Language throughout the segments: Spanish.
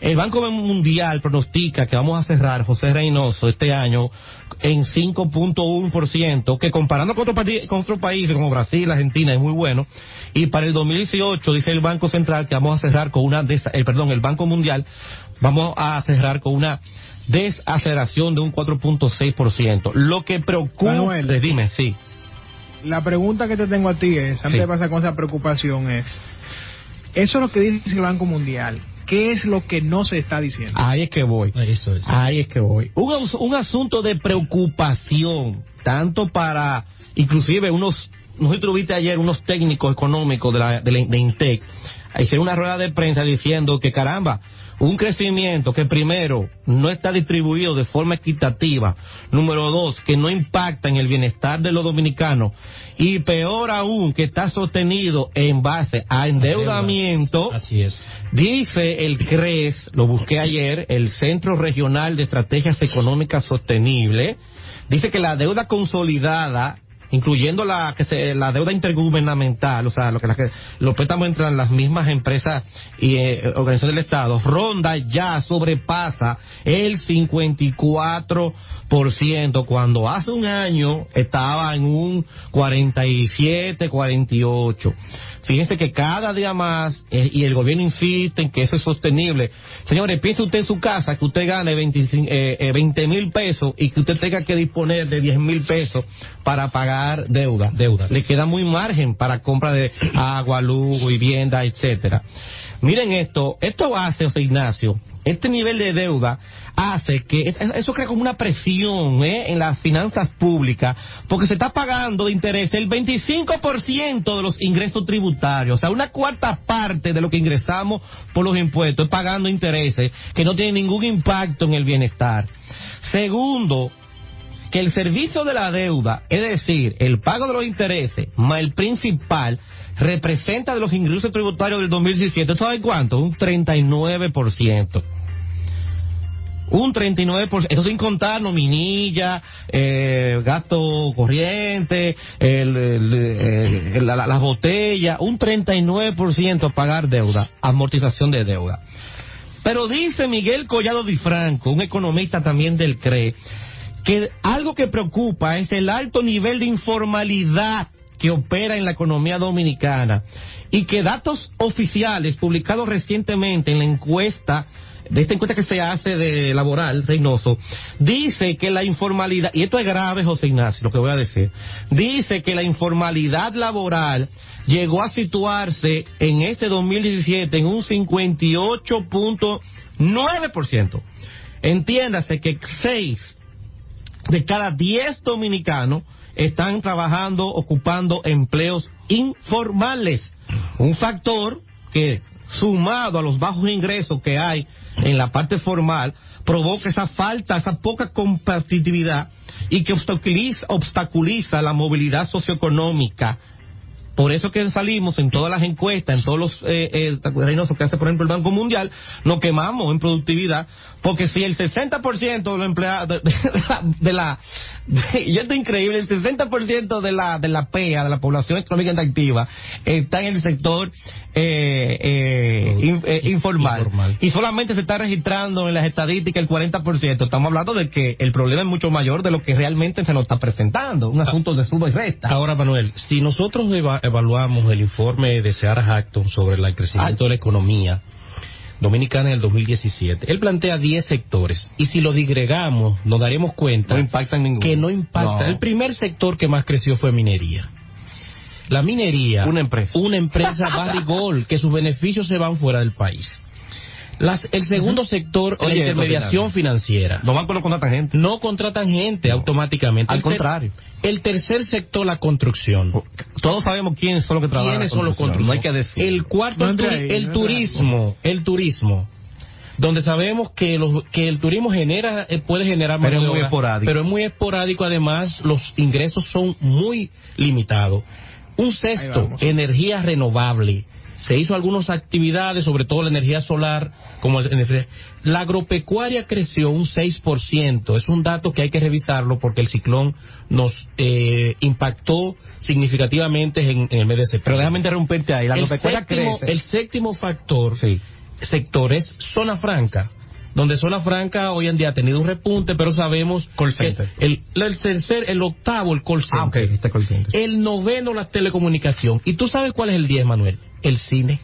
El Banco Mundial pronostica que vamos a cerrar, José Reynoso, este año en 5.1%, que comparando con otros países como Brasil, Argentina, es muy bueno. Y para el 2018 dice el Banco Central que vamos a cerrar con una, el, perdón, el Banco Mundial, vamos a cerrar con una desaceleración de un 4.6%. Lo que preocupa, Manuel, dime, sí. La pregunta que te tengo a ti es, antes de pasar con esa preocupación, es, eso es lo que dice el Banco Mundial. ¿Qué es lo que no se está diciendo? Ahí es que voy. Eso es. Ahí es que voy. Un, un asunto de preocupación, tanto para, inclusive unos, no sé si tuviste ayer unos técnicos económicos de, la, de, la, de Intec, hicieron una rueda de prensa diciendo que caramba, un crecimiento que primero no está distribuido de forma equitativa, número dos, que no impacta en el bienestar de los dominicanos y peor aún que está sostenido en base a endeudamiento. Así es. Dice el CRES, lo busqué ayer, el Centro Regional de Estrategias Económicas Sostenibles, dice que la deuda consolidada incluyendo la que se, la deuda intergubernamental, o sea, lo que, la que los préstamos entre las mismas empresas y eh, organizaciones del Estado, ronda ya sobrepasa el 54%, cuando hace un año estaba en un 47, 48. Fíjense que cada día más, eh, y el gobierno insiste en que eso es sostenible. Señores, piense usted en su casa que usted gane 20 eh, mil pesos y que usted tenga que disponer de 10 mil pesos para pagar deuda. Deudas. Le queda muy margen para compra de agua, luz, vivienda, etcétera. Miren esto, esto hace, José Ignacio, este nivel de deuda hace que eso crea como una presión ¿eh? en las finanzas públicas, porque se está pagando de interés el 25% de los ingresos tributarios, o sea, una cuarta parte de lo que ingresamos por los impuestos es pagando intereses que no tienen ningún impacto en el bienestar. Segundo, que el servicio de la deuda, es decir, el pago de los intereses más el principal, representa de los ingresos tributarios del 2017, ¿sabes cuánto? Un 39%. Un 39%, eso sin contar nominilla, eh, gasto corriente, el, las botellas, un 39% pagar deuda, amortización de deuda. Pero dice Miguel Collado Di Franco, un economista también del CRE, que algo que preocupa es el alto nivel de informalidad que opera en la economía dominicana y que datos oficiales publicados recientemente en la encuesta de esta encuesta que se hace de laboral, Reynoso, dice que la informalidad, y esto es grave, José Ignacio, lo que voy a decir, dice que la informalidad laboral llegó a situarse en este 2017 en un 58.9%. Entiéndase que seis de cada diez dominicanos están trabajando, ocupando empleos informales. Un factor que, sumado a los bajos ingresos que hay en la parte formal, provoca esa falta, esa poca competitividad y que obstaculiza, obstaculiza la movilidad socioeconómica por eso que salimos en todas las encuestas, en todos los eh, eh, que hace, por ejemplo, el Banco Mundial, nos quemamos en productividad, porque si el 60% de los empleados de, la, y esto es increíble, el 60% de la, de la PEA, de la población económica activa, está en el sector eh, eh, eh, informal, y solamente se está registrando en las estadísticas el 40%. Estamos hablando de que el problema es mucho mayor de lo que realmente se nos está presentando, un asunto de suba y resta. Ahora, Manuel, si nosotros evaluamos el informe de Seara Hackton sobre el crecimiento de la economía dominicana en el 2017, él plantea 10 sectores y si lo digregamos nos daremos cuenta que no impacta. El primer sector que más creció fue minería. La minería, una empresa, una empresa barrigol, que sus beneficios se van fuera del país. Las, el segundo sector, la intermediación financiera. Los bancos no contratan gente. No contratan gente automáticamente. Al contrario. el tercer sector, la construcción. Todos sabemos quiénes son los que trabajan. ¿Quiénes son los constructores? No hay que decir. El cuarto, el, turismo. El turismo donde sabemos que los que el turismo genera eh, puede generar pero es muy esporádico pero es muy esporádico además los ingresos son muy limitados un sexto energía renovable se hizo algunas actividades, sobre todo la energía solar, como la agropecuaria creció un 6%. Es un dato que hay que revisarlo porque el ciclón nos eh, impactó significativamente en, el mes de septiembre. Pero déjame interrumpirte ahí. La agropecuaria crece. El séptimo factor sector es zona franca donde Zona Franca hoy en día ha tenido un repunte, pero sabemos el, el tercer, el octavo el call center, ah, okay, este call center. el noveno la telecomunicación. ¿Y tú sabes cuál es el 10, Manuel? El cine.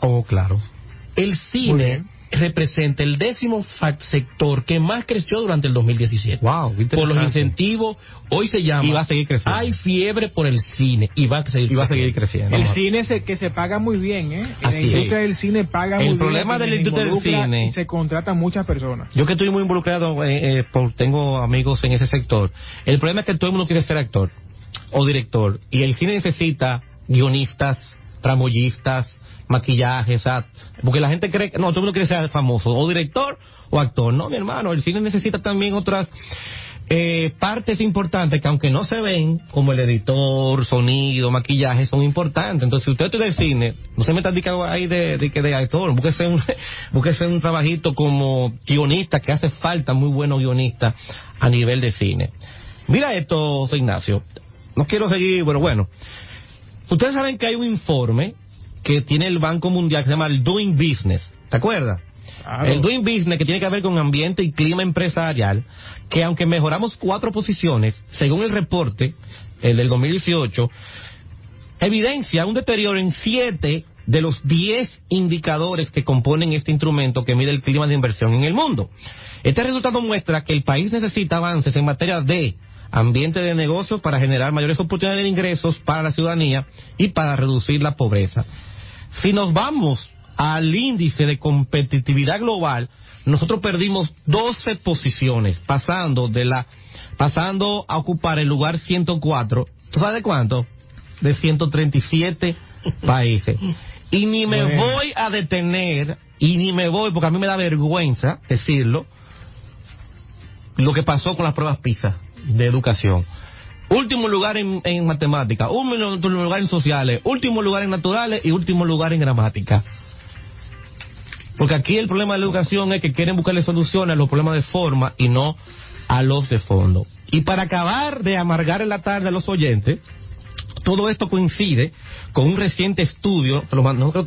Oh, claro. El cine representa el décimo sector que más creció durante el 2017. Wow, por los incentivos, hoy se llama. Y va a seguir creciendo. Hay fiebre por el cine y va a seguir, y va a seguir creciendo. El cine se, que se paga muy bien, ¿eh? Así la del cine paga muy bien. El problema del industria del cine. Y se contratan muchas personas. Yo que estoy muy involucrado, eh, eh, por, tengo amigos en ese sector. El problema es que todo el mundo quiere ser actor o director. Y el cine necesita guionistas, tramoyistas, maquillaje, o porque la gente cree no, todo el mundo quiere ser famoso, o director o actor. No, mi hermano, el cine necesita también otras eh, partes importantes que aunque no se ven, como el editor, sonido, maquillaje, son importantes. Entonces, si usted estudia el cine, no se meta ahí de, de, de actor, búsquese un, búsquese un trabajito como guionista, que hace falta muy buenos guionistas a nivel de cine. Mira esto, Ignacio. No quiero seguir, pero bueno. Ustedes saben que hay un informe que tiene el Banco Mundial que se llama el Doing Business. ¿Te acuerdas? El Doing Business que tiene que ver con ambiente y clima empresarial, que aunque mejoramos cuatro posiciones, según el reporte, el del 2018, evidencia un deterioro en siete de los diez indicadores que componen este instrumento que mide el clima de inversión en el mundo. Este resultado muestra que el país necesita avances en materia de ambiente de negocios para generar mayores oportunidades de ingresos para la ciudadanía y para reducir la pobreza. Si nos vamos al índice de competitividad global, nosotros perdimos 12 posiciones, pasando de la pasando a ocupar el lugar 104. ¿Tú sabes de cuánto? De 137 países. Y ni me voy a detener, y ni me voy, porque a mí me da vergüenza decirlo, lo que pasó con las pruebas PISA de educación. Último lugar en, en matemática, último lugar en sociales, último lugar en naturales y último lugar en gramática. Porque aquí el problema de la educación es que quieren buscarle soluciones a los problemas de forma y no a los de fondo. Y para acabar de amargar en la tarde a los oyentes, todo esto coincide con un reciente estudio,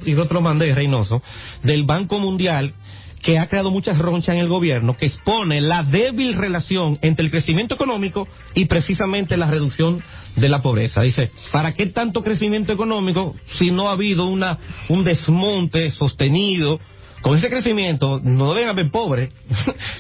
yo te lo mandé, Reynoso, del Banco Mundial que ha creado muchas ronchas en el gobierno, que expone la débil relación entre el crecimiento económico y precisamente la reducción de la pobreza. Dice, ¿para qué tanto crecimiento económico si no ha habido una, un desmonte sostenido? Con ese crecimiento no deben haber pobres.